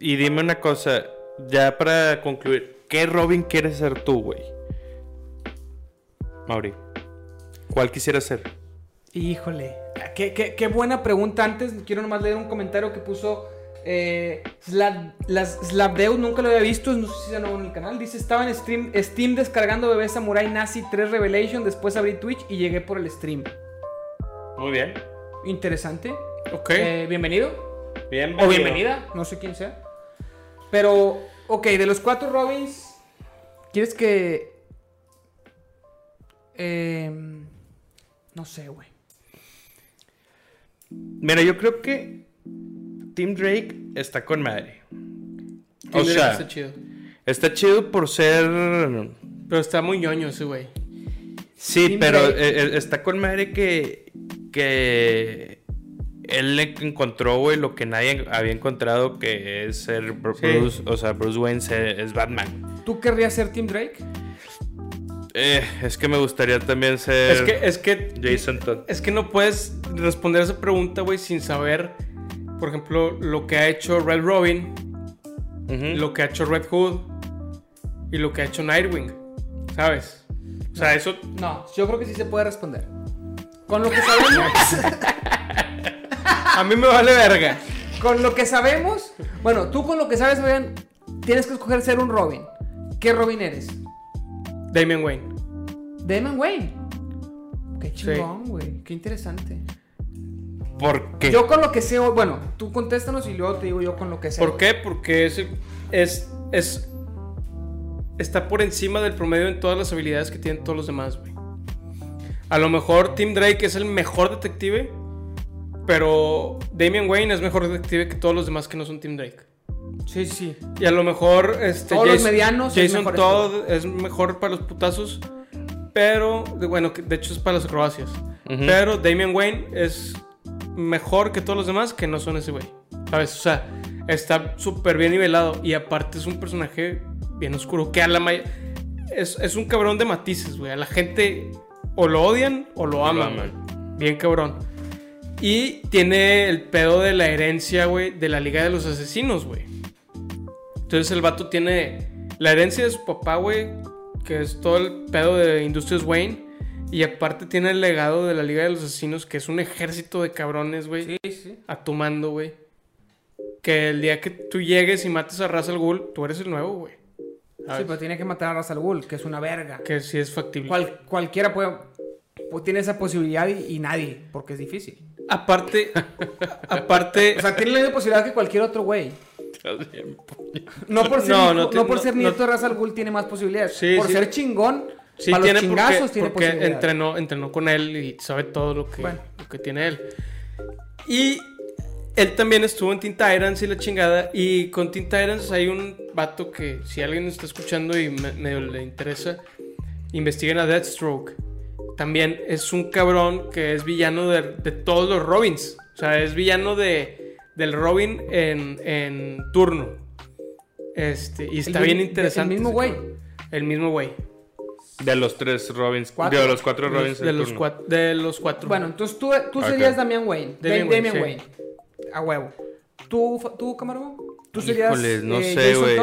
Y dime una cosa, ya para concluir, ¿qué Robin quieres ser tú, güey? Mauri, ¿cuál quisieras ser? Híjole, qué, qué- qué buena pregunta. Antes quiero nomás leer un comentario que puso eh, Slav- las Slavdeus, nunca lo había visto, no sé si sea nuevo en el canal. Dice, estaba en stream, Steam descargando Bebé Samurai Nazi 3 Revelation, después abrí Twitch y llegué por el stream. Muy bien. Interesante. Ok. Eh, bienvenido. Bien, O bienvenida, no sé quién sea. Pero, ok, de los cuatro Robins, ¿quieres que... em, no sé, güey. Mira, yo creo que Team Drake está con madre. O Tiene sea, está chido. está chido por ser... Pero está muy ñoño ese güey. Sí, pero Drake. eh, eh, está con madre que... Que... Él le encontró, güey, lo que nadie había encontrado, que es ser Sí. Bruce, o sea, Bruce Wayne es Batman. ¿Tú querrías ser Team Drake? Eh, es que me gustaría también ser Es que, es que Jason Todd. Es que no puedes responder esa pregunta, güey, sin saber, por ejemplo, lo que ha hecho Red Robin, lo que ha hecho Red Hood y lo que ha hecho Nightwing. ¿Sabes? O sea, eso. No, yo creo que sí se puede responder. Con lo que sabemos, A mí me vale verga. con lo que sabemos, bueno, tú con lo que sabes, Fabián, tienes que escoger ser un Robin. ¿Qué Robin eres? Damian Wayne. Damon Wayne. Qué chingón, güey. Qué interesante. ¿Por qué? Yo con lo que sé, bueno, tú contéstanos y luego te digo yo con lo que sé. ¿Por qué? Porque es, es, es. Está por encima del promedio en todas las habilidades que tienen todos los demás, güey. A lo mejor Tim Drake es el mejor detective, pero Damian Wayne es mejor detective que todos los demás que no son Tim Drake. Sí, sí. Y a lo mejor este, Todos los medianos es Jason mejor Todd es mejor para los putazos, pero bueno, que de hecho es para las acrobacias. Pero Damian Wayne es mejor que todos los demás que no son ese güey. ¿Sabes? O sea, está súper bien nivelado y aparte es un personaje bien oscuro que a la may- es, es un cabrón de matices, güey. A la gente o lo odian o lo lo aman. aman. güey. Bien cabrón. Y tiene el pedo de la herencia, güey, de la Liga de los Asesinos, güey. Entonces el vato tiene la herencia de su papá, güey, que es todo el pedo de Industrias Wayne. Y aparte tiene el legado de la Liga de los Asesinos, que es un ejército de cabrones, güey, Sí, sí. a tu mando, güey. Que el día que tú llegues y mates a Ra's al Ghul, tú eres el nuevo, güey. Sí, pero tiene que matar a Ra's al Ghul, que es una verga. Que sí es factible. Cual- cualquiera puede, pues, tiene esa posibilidad y, y nadie, porque es difícil. Aparte, aparte, O sea, tiene la misma posibilidad que cualquier otro güey. No por ser, No, hijo- no no, ti- por no- ser no- nieto de Ra's al Ghul tiene más posibilidades. Sí, por sí. ser chingón, Sí, para tiene los chingazos porque, tiene porque posibilidades. entrenó, entrenó con él y sabe todo lo que, Bueno. lo que tiene él. Y él también estuvo en Teen Titans y la chingada. Y con Teen Titans hay un vato que, si alguien está escuchando y me, medio le interesa, investiguen a Deathstroke. También es un cabrón que es villano de, de todos los Robins. O sea, es villano de, del Robin en, en turno. Este, y está El bien interesante. el mismo güey. El mismo güey. De los tres Robins. Cuatro. De los cuatro Robins. de, los turno. cuatro, de los cuatro. Bueno, entonces tú, tú serías Damian Wayne. Damian Damian, Wayne, Wayne. sí. A huevo. ¿Tú, tú Camargo? ¿Tú serías Híjoles, no eh, sé, Jason güey.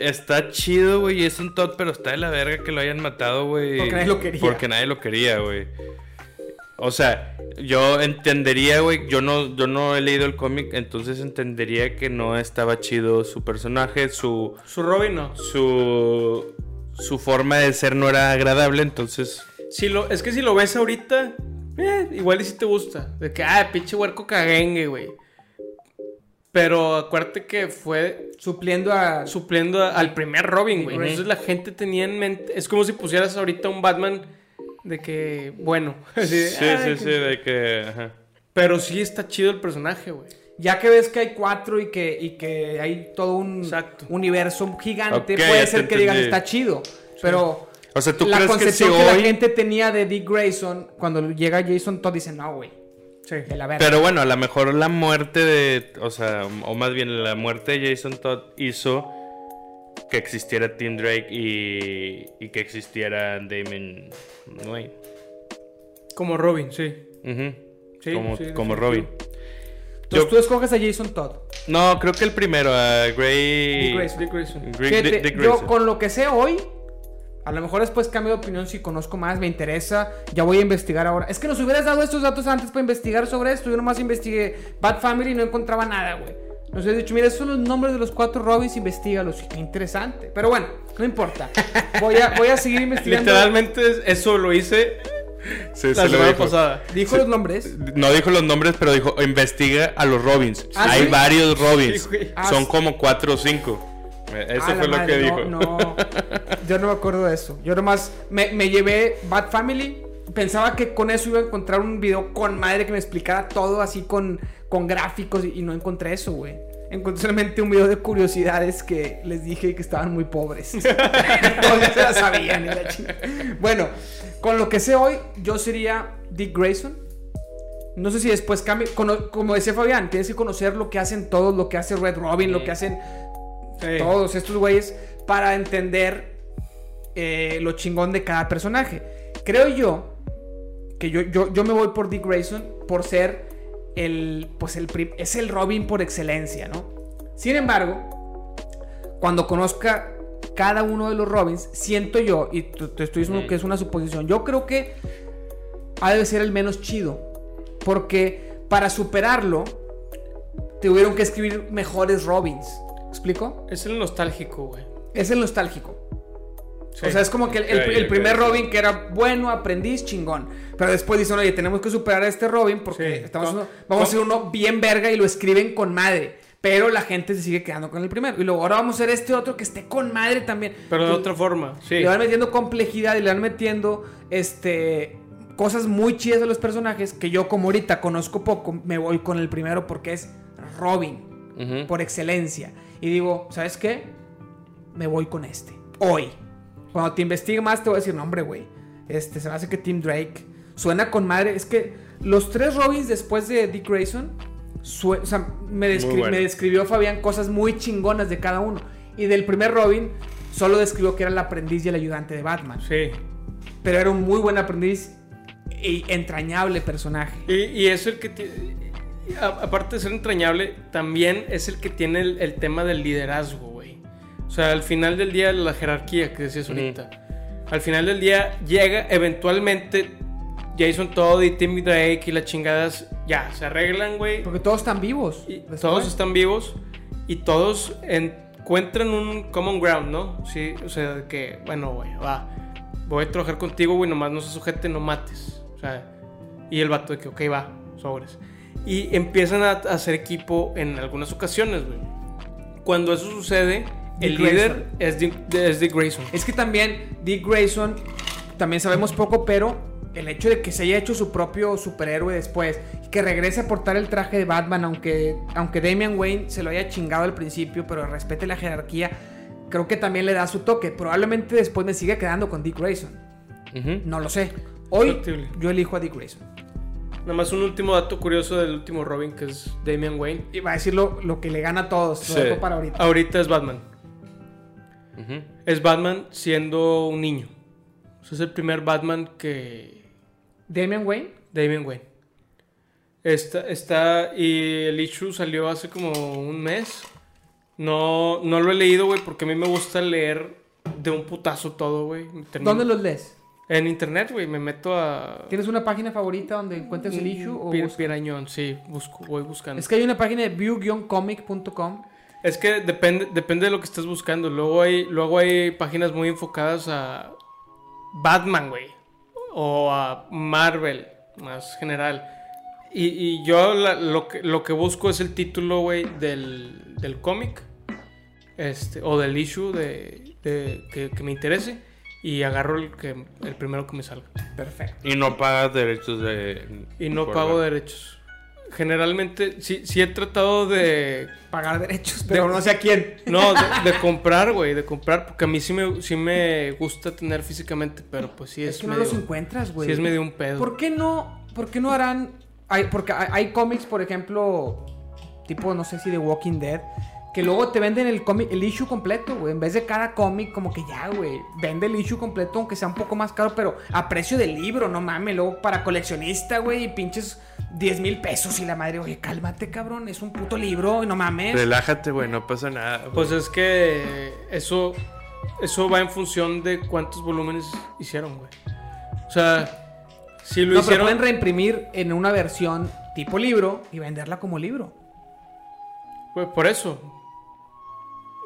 Está chido, güey. Es un Todd, pero está de la verga que lo hayan matado, güey. Porque nadie lo quería. Porque nadie lo quería, güey. O sea, yo entendería, güey. Yo no, yo no he leído el cómic, entonces entendería que no estaba chido su personaje, su. Su Robin no. su. su forma de ser no era agradable, entonces. Si lo, es que si lo ves ahorita, eh, igual y si te gusta. De que, ah, pinche huerco caguengue, güey. Pero acuérdate que fue Supliendo a... supliendo a- al primer Robin, güey. Entonces la gente tenía en mente. Es como si pusieras ahorita un Batman de que, bueno. así de, Sí, "Ah, sí, que-". sí, de que. ajá. Pero sí está chido el personaje, güey. Ya que ves que hay cuatro y que, y que hay todo un Exacto. universo gigante, puede ser que digas entendí. está chido. Pero O sea, ¿tú la crees que si concepción que, la gente tenía de Dick Grayson, cuando llega Jason Todd, dice, no, güey. Sí. De la verga. Pero bueno, a lo mejor la muerte de. O sea, o más bien la muerte de Jason Todd hizo que existiera Tim Drake y, y que existiera Damon Wayne. Como Robin, sí. Como sí, como definitivo. Robin. Entonces Yo- tú escoges a Jason Todd. No, creo que el primero, a Gray. Dick Grayson. Dick Grayson. Gray- Fíjate, Dick- Dick yo con lo que sé hoy, a lo mejor después cambio de opinión si conozco más, me interesa, ya voy a investigar ahora. Es que nos hubieras dado estos datos antes para investigar sobre esto. Yo nomás investigué Bad Family y no encontraba nada, güey. Nos hubieras dicho, mira, esos son los nombres de los cuatro Robins, investigalos. Qué interesante. Pero bueno, no importa. Voy a, voy a seguir investigando. Literalmente eso lo hice Sí, la se semana dijo. pasada. Dijo los nombres. No dijo los nombres, pero dijo, investiga a los Robins. ¿Ah, Hay sí? varios Robins. Ah, Son como cuatro o cinco. Eh, Eso Ah, la fue lo madre, que no, dijo. No, yo no me acuerdo de eso. Yo nomás me, me llevé Bad Family. Pensaba que con eso iba a encontrar un video con madre que me explicara todo así con, con gráficos y, y no encontré eso, güey. Encontré solamente un video de curiosidades que les dije que estaban muy pobres. Todos ya se la sabían. la bueno, con lo que sé hoy, yo sería Dick Grayson. No sé si después cambie. Cono- como decía Fabián, tienes que conocer lo que hacen todos, lo que hace Red Robin, lo que hacen Sí. todos estos güeyes para entender eh, lo chingón de cada personaje. Creo yo que yo, yo, yo me voy por Dick Grayson por ser el, pues el, es el Robin por excelencia, ¿no? Sin embargo, cuando conozca cada uno de los Robins, siento yo, y te estoy diciendo que es una suposición, yo creo que ha de ser el menos chido, porque para superarlo, tuvieron que escribir mejores Robins. ¿Explico? Es el nostálgico, güey. Es el nostálgico. Sí. O sea, es como que el, primer. Robin que era bueno, aprendiz, chingón. Pero después dicen, oye, tenemos que superar a este Robin porque Sí. estamos ¿Cómo- haciendo- vamos a hacer uno bien verga y lo escriben con madre. Pero la gente se sigue quedando con el primero. Y luego ahora vamos a hacer este otro que esté con madre también. Pero de otra forma, sí. Le van metiendo complejidad y le van metiendo este cosas muy chidas a los personajes que yo como ahorita conozco poco, me voy con el primero porque es Robin Por excelencia. Y digo, ¿sabes qué? Me voy con este. Hoy. Cuando te investigue más, te voy a decir, no, hombre, güey. Este, se me hace que Tim Drake suena con madre. Es que los tres Robins después de Dick Grayson, sue- o sea, me, descri- bueno. me describió Fabián cosas muy chingonas de cada uno. Y del primer Robin, solo describió que era el aprendiz y el ayudante de Batman. Sí. Pero era un muy buen aprendiz y entrañable personaje. Y, y es el que tiene. Aparte de ser entrañable, también es el que tiene el, el tema del liderazgo, güey. O sea, al final del día, la jerarquía que decías ahorita. Al final del día, llega eventualmente Jason Todd y Tim Drake y las chingadas, ya, se arreglan, güey. Porque todos están vivos. Y todos están vivos y todos encuentran un common ground, ¿no? Sí, o sea, de que, bueno, güey, va, voy a trabajar contigo, güey, nomás no se sujete, no mates. O sea, y el vato de que, ok, va, sobres. Y empiezan a, hacer equipo en algunas ocasiones, güey. Cuando eso sucede, el líder es Dick, es Dick Grayson. Es que también Dick Grayson, también sabemos poco, pero el hecho de que se haya hecho su propio superhéroe después y que regrese a portar el traje de Batman, aunque, aunque Damian Wayne se lo haya chingado al principio, pero respete la jerarquía, creo que también le da su toque. Probablemente después me siga quedando con Dick Grayson. No lo sé. Hoy Factible. yo elijo a Dick Grayson. Nada más un último dato curioso del último Robin, que es Damian Wayne. Y va a decir lo, lo que le gana a todos. Sí. para ahorita. Ahorita es Batman. Es Batman siendo un niño. O sea, es el primer Batman que. Damian Wayne. Damian Wayne. Está, está. Y el issue salió hace como un mes. No, no lo he leído, güey, porque a mí me gusta leer de un putazo todo, güey. ¿Dónde los lees? En internet, güey. Me meto a. ¿Tienes una página favorita donde encuentres el issue? O Pi- buscas? Pirañón, sí, busco, voy buscando. Es que hay una página de view-comic.com. Es que depende, depende de lo que estés buscando. Luego hay, luego hay páginas muy enfocadas a Batman, güey. O a Marvel, más general. Y, y yo la- lo, que, lo que busco es el título, güey, del, del cómic. Este, o del issue de, de- que, que me interese. Y agarro el, que, el primero que me salga. Perfecto. Y no pagas derechos de. Y no por- pago derechos. Generalmente, sí, sí he tratado de Pagar derechos, pero no sé a quién. No, de, de comprar, güey, de comprar, porque a mí sí me, sí me gusta tener físicamente, pero pues sí Es, es, que no los encuentras, güey. sí es medio un pedo. ¿Por qué no, por qué no harán... Hay, porque hay, hay cómics, por ejemplo, tipo, no sé si de Walking Dead, que luego te venden el cómic, el issue completo, güey. En vez de cada cómic, como que ya, güey. Vende el issue completo, aunque sea un poco más caro, pero a precio del libro, no mames. Luego para coleccionista, güey, y pinches 10 mil pesos y la madre, oye, cálmate, cabrón. Es un puto libro, y no mames. Relájate, güey, no pasa nada. Pues es que eso, eso va en función de cuántos volúmenes hicieron, güey. O sea, si lo no, pero hicieron. pueden reimprimir en una versión tipo libro y venderla como libro. Pues por eso.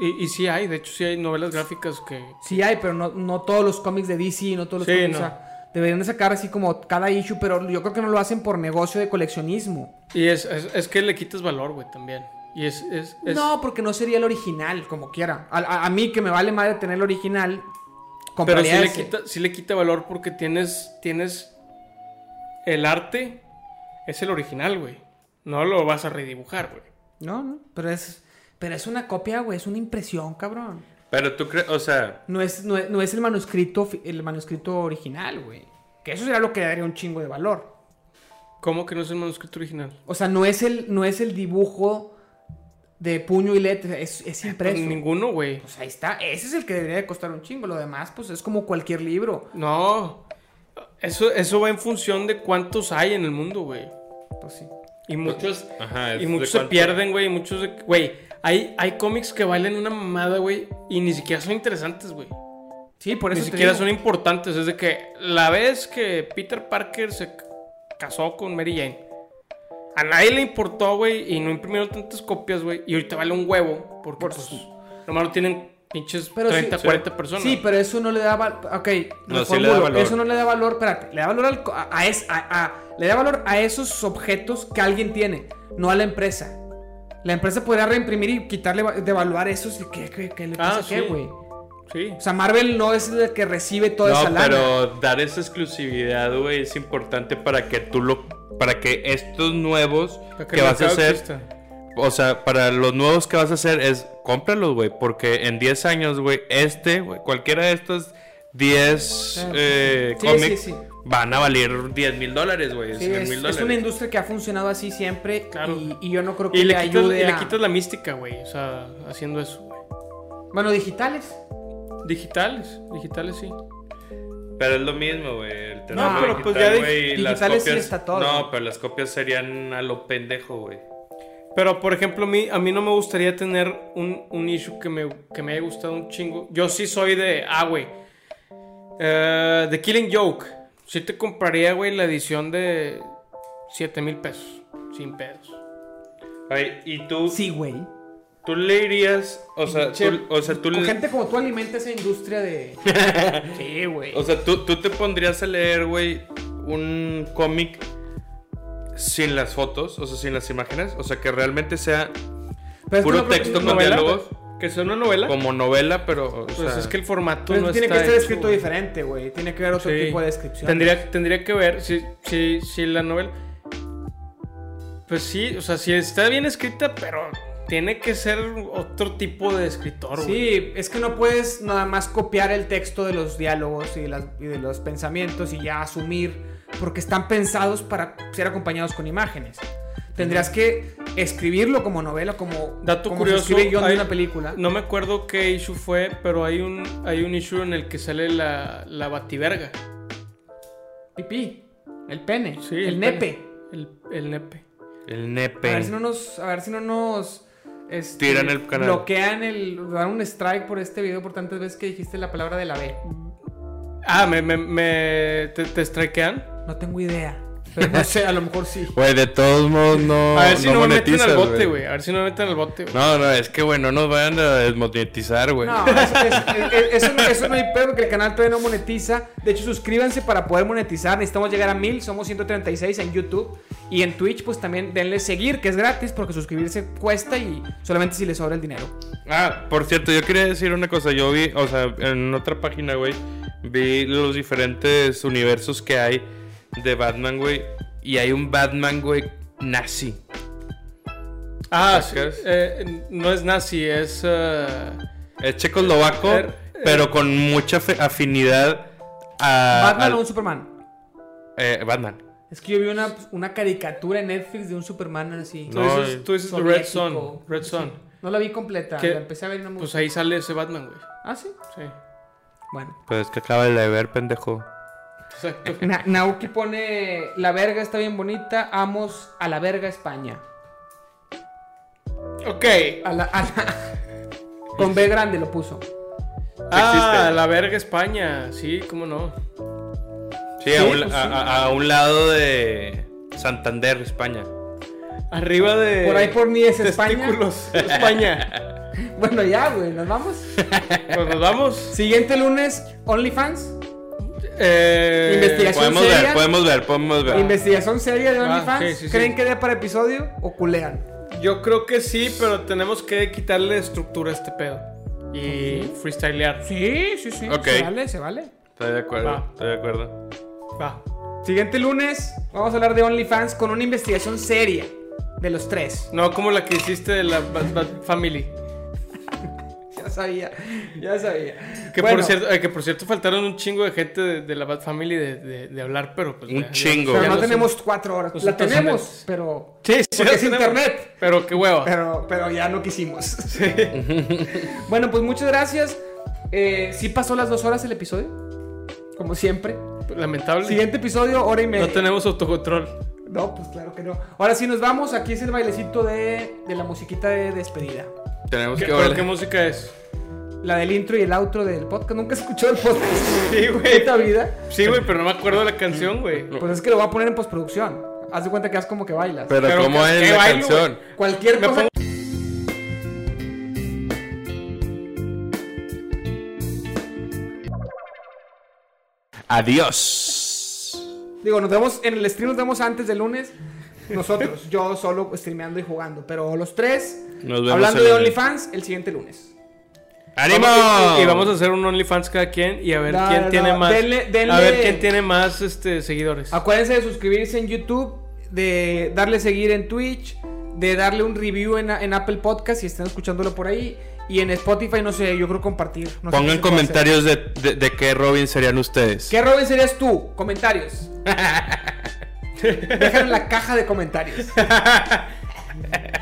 Y, y sí hay, de hecho sí hay novelas gráficas que... Sí hay, pero no, no todos los cómics de DC, no todos los Sí, cómics. no. o sea, deberían de sacar así como cada issue, pero yo creo que no lo hacen por negocio de coleccionismo. Y es, es, es que le quitas valor, güey, también. Y es... es, No, porque no sería el original, como quiera. A, a- a mí que me vale madre tener el original, Pero sí le, quita, sí le quita valor porque tienes, tienes... El arte es el original, güey. No lo vas a redibujar, güey. No, no, pero es, pero es una copia, güey, es una impresión, cabrón. Pero tú crees, o sea, No es, no es, no es el manuscrito, el manuscrito original, güey. Que eso sería lo que daría un chingo de valor. ¿Cómo que no es el manuscrito original? O sea, no es el, no es el dibujo de puño y letra, es, es impreso. Pues ninguno, güey. Pues ahí está, ese es el que debería de costar un chingo. Lo demás, pues es como cualquier libro. No. Eso, eso va en función de cuántos hay en el mundo, güey. Pues sí. Y muchos, ajá, es y muchos se cuánto- pierden, güey. y Muchos, de- güey. Hay, hay cómics que valen una mamada, güey. Y ni siquiera son interesantes, güey. Sí, por Ni eso te siquiera digo. son importantes. Es de que la vez que Peter Parker se casó con Mary Jane. A nadie le importó, güey. Y no imprimieron tantas copias, güey. Y ahorita vale un huevo. Porque, Por pues, su- nomás lo tienen pinches Pero sí, 30, sí. 40 personas. Sí, pero eso no le da valor. Ok, No, sí le da valor. Eso no le da valor. Espérate, le da valor al a, a es- a- a- le da valor a esos objetos que alguien tiene, no a la empresa. La empresa podría reimprimir y quitarle, va- devaluar esos. ¿Y qué, qué, qué le Ah, pasa qué, güey? Sí. O sea, Marvel no es el que recibe toda esa No, lana. pero dar esa exclusividad, güey, es importante para que tú lo. Para que estos nuevos que, vas a hacer. exista. O sea, para los nuevos que vas a hacer es cómpralos, güey. Porque en 10 años, güey, este, güey, cualquiera de estos 10 Ah, eh, sí, cómics sí, sí. van a valer 10 mil dólares, güey. Sí, 100 es, una industria que ha funcionado así siempre. Claro. Y, y yo no creo que Y le, le, quitas, ayude y le a- quitas la mística, güey. O sea, haciendo eso, güey. Bueno, digitales. Digitales, digitales sí. Pero es lo mismo, güey. el No, pero pues digital, ya güey, y las digitales sí copias- está todo. No, pero las copias serían a lo pendejo, güey. Pero, por ejemplo, a mí, a mí no me gustaría tener un, un issue que me, que me haya gustado un chingo. Yo sí soy de, ah, güey. Eh, The Killing Joke. Sí te compraría, güey, la edición de 7 mil pesos. Sin pedos. Ay, y tú, Sí, güey. tú le irías, o sea, Che, tú, o sea, tú Con le- gente como tú alimenta esa industria de. sí, güey. O sea, tú, tú te pondrías a leer, güey, un cómic sin las fotos, o sea, sin las imágenes, o sea, que realmente sea Pero puro no texto con ¿Novela? diálogos, ¿Que sea una novela? como novela, pero, o Pues sea, es que el formato Pero no tiene que está estar hecho, escrito diferente, güey. Tiene que haber otro Sí. tipo de descripción. Tendría, tendría que ver si, si, si la novela. Pues sí, o sea, si está bien escrita, pero tiene que ser otro tipo de escritor, güey. Sí, es que no puedes nada más copiar el texto de los diálogos y, las- y de los pensamientos y ya asumir, porque están pensados para ser acompañados con imágenes. Tendrías que escribirlo como novela, como, Dato como curioso, se escribe guion de hay- una película. No me acuerdo qué issue fue, pero hay un, hay un issue en el que sale la, la bativerga. Pipí, el pene, Sí, el, el nepe. El, el nepe. el A nepe. ver si no nos, a ver si no nos este, Tiran el canal. bloquean el, dan un strike por este video por tantas veces que dijiste la palabra de la B. Ah, me, me, me te, te strikean. No tengo idea, no sé, a lo mejor sí. Güey, de todos modos no A ver si no, me meten al bote, güey. A ver si no me meten al bote, güey. No, no, es que, güey, no nos vayan a desmonetizar, güey. No, eso, es- es- eso no, eso no hay pedo porque el canal todavía no monetiza. De hecho, suscríbanse para poder monetizar. Necesitamos llegar a mil. Somos 136 en YouTube. Y en Twitch, pues también denle seguir, que es gratis, porque suscribirse cuesta y solamente si les sobra el dinero. Ah, por cierto, yo quería decir una cosa. Yo vi, o sea, en otra página, güey, vi los diferentes universos que hay de Batman, güey. Y hay un Batman, güey, nazi. Ah, sí, eh, no es nazi, es. eh, Es checoslovaco, Er- er- pero con mucha afinidad a. ¿Batman al- o un Superman? eh, Batman. Es que yo vi una, una caricatura en Netflix de un Superman así. tú No, dices, tú dices The Red. Son. Red Sí. Son. No la vi completa. ¿Qué? La empecé a ver y no me Pues ahí sale ese Batman, güey. Ah, sí. Sí. Bueno. Pues es que acaba de ver, pendejo. Exacto. Na- Naoki pone: La verga está bien bonita. Amos a la verga España. Ok. A la, a la- Con B grande lo puso. Ah, existe. la verga España. Sí, cómo no. Sí, a, un, pues a- sí. a- a un lado de Santander, España. Arriba de. Por ahí por mí es España. España. Bueno, ya, güey, nos vamos. Pues nos vamos. Siguiente lunes, OnlyFans. Eh, Investigación. Podemos seria? ver, podemos ver, podemos ver. Investigación seria de Ah, OnlyFans. sí, sí, sí. ¿Creen que dé para episodio o culean? Yo creo que sí, pero tenemos que quitarle estructura a este pedo. Y freestylear. Sí, sí, sí. Ok. Se vale, se vale. Estoy de acuerdo, Va. estoy de acuerdo. Va. Siguiente lunes, vamos a hablar de OnlyFans con una investigación seria de los tres. No como la que hiciste de la Bat, Bat Family. Ya sabía, ya sabía. Que, Bueno, por cierto, eh, que por cierto faltaron un chingo de gente de, de la Bat Family de, de- de hablar, pero pues. Un ya- ya- chingo. Pero ya no son. tenemos cuatro horas. La tenemos, pero. Sí, sí, porque es tenemos. internet. Pero qué hueva. Pero, pero ya no quisimos. bueno, pues muchas gracias. Eh, sí pasó las dos horas el episodio. Como siempre. Lamentable. Siguiente episodio, hora y media. No tenemos autocontrol. No, pues claro que no. Ahora sí nos vamos. Aquí es el bailecito de, de la musiquita de despedida. Tenemos ¿Qué, que pero bailar. qué música es? La del intro y el outro del podcast. ¿Nunca escuchó el podcast? Sí, güey. Puta vida. Sí, güey, pero no me acuerdo de la canción, güey. Pues es que lo voy a poner en postproducción. Haz de cuenta que haz como que bailas. Pero, Pero ¿cómo ¿qué- es la bailo, canción? Cualquier Me cosa. pongo- Adiós. Digo, nos vemos en el stream, nos vemos antes del lunes. Nosotros, yo solo streameando y jugando. Pero los tres, Nos vemos hablando de. OnlyFans, el siguiente lunes. ¡Ánimo! Vamos- y, y vamos a hacer un OnlyFans cada quien y a ver No, quién no, tiene no. más. Denle- denle- A ver quién tiene más este, seguidores. Acuérdense de suscribirse en YouTube, de darle seguir en Twitch, de darle un review en, en Apple Podcast si están escuchándolo por ahí. Y en Spotify, no sé, yo creo compartir. No Pongan comentarios de, de, de qué Robin serían ustedes. ¿Qué Robin serías tú? Comentarios. Déjalo en la caja de comentarios.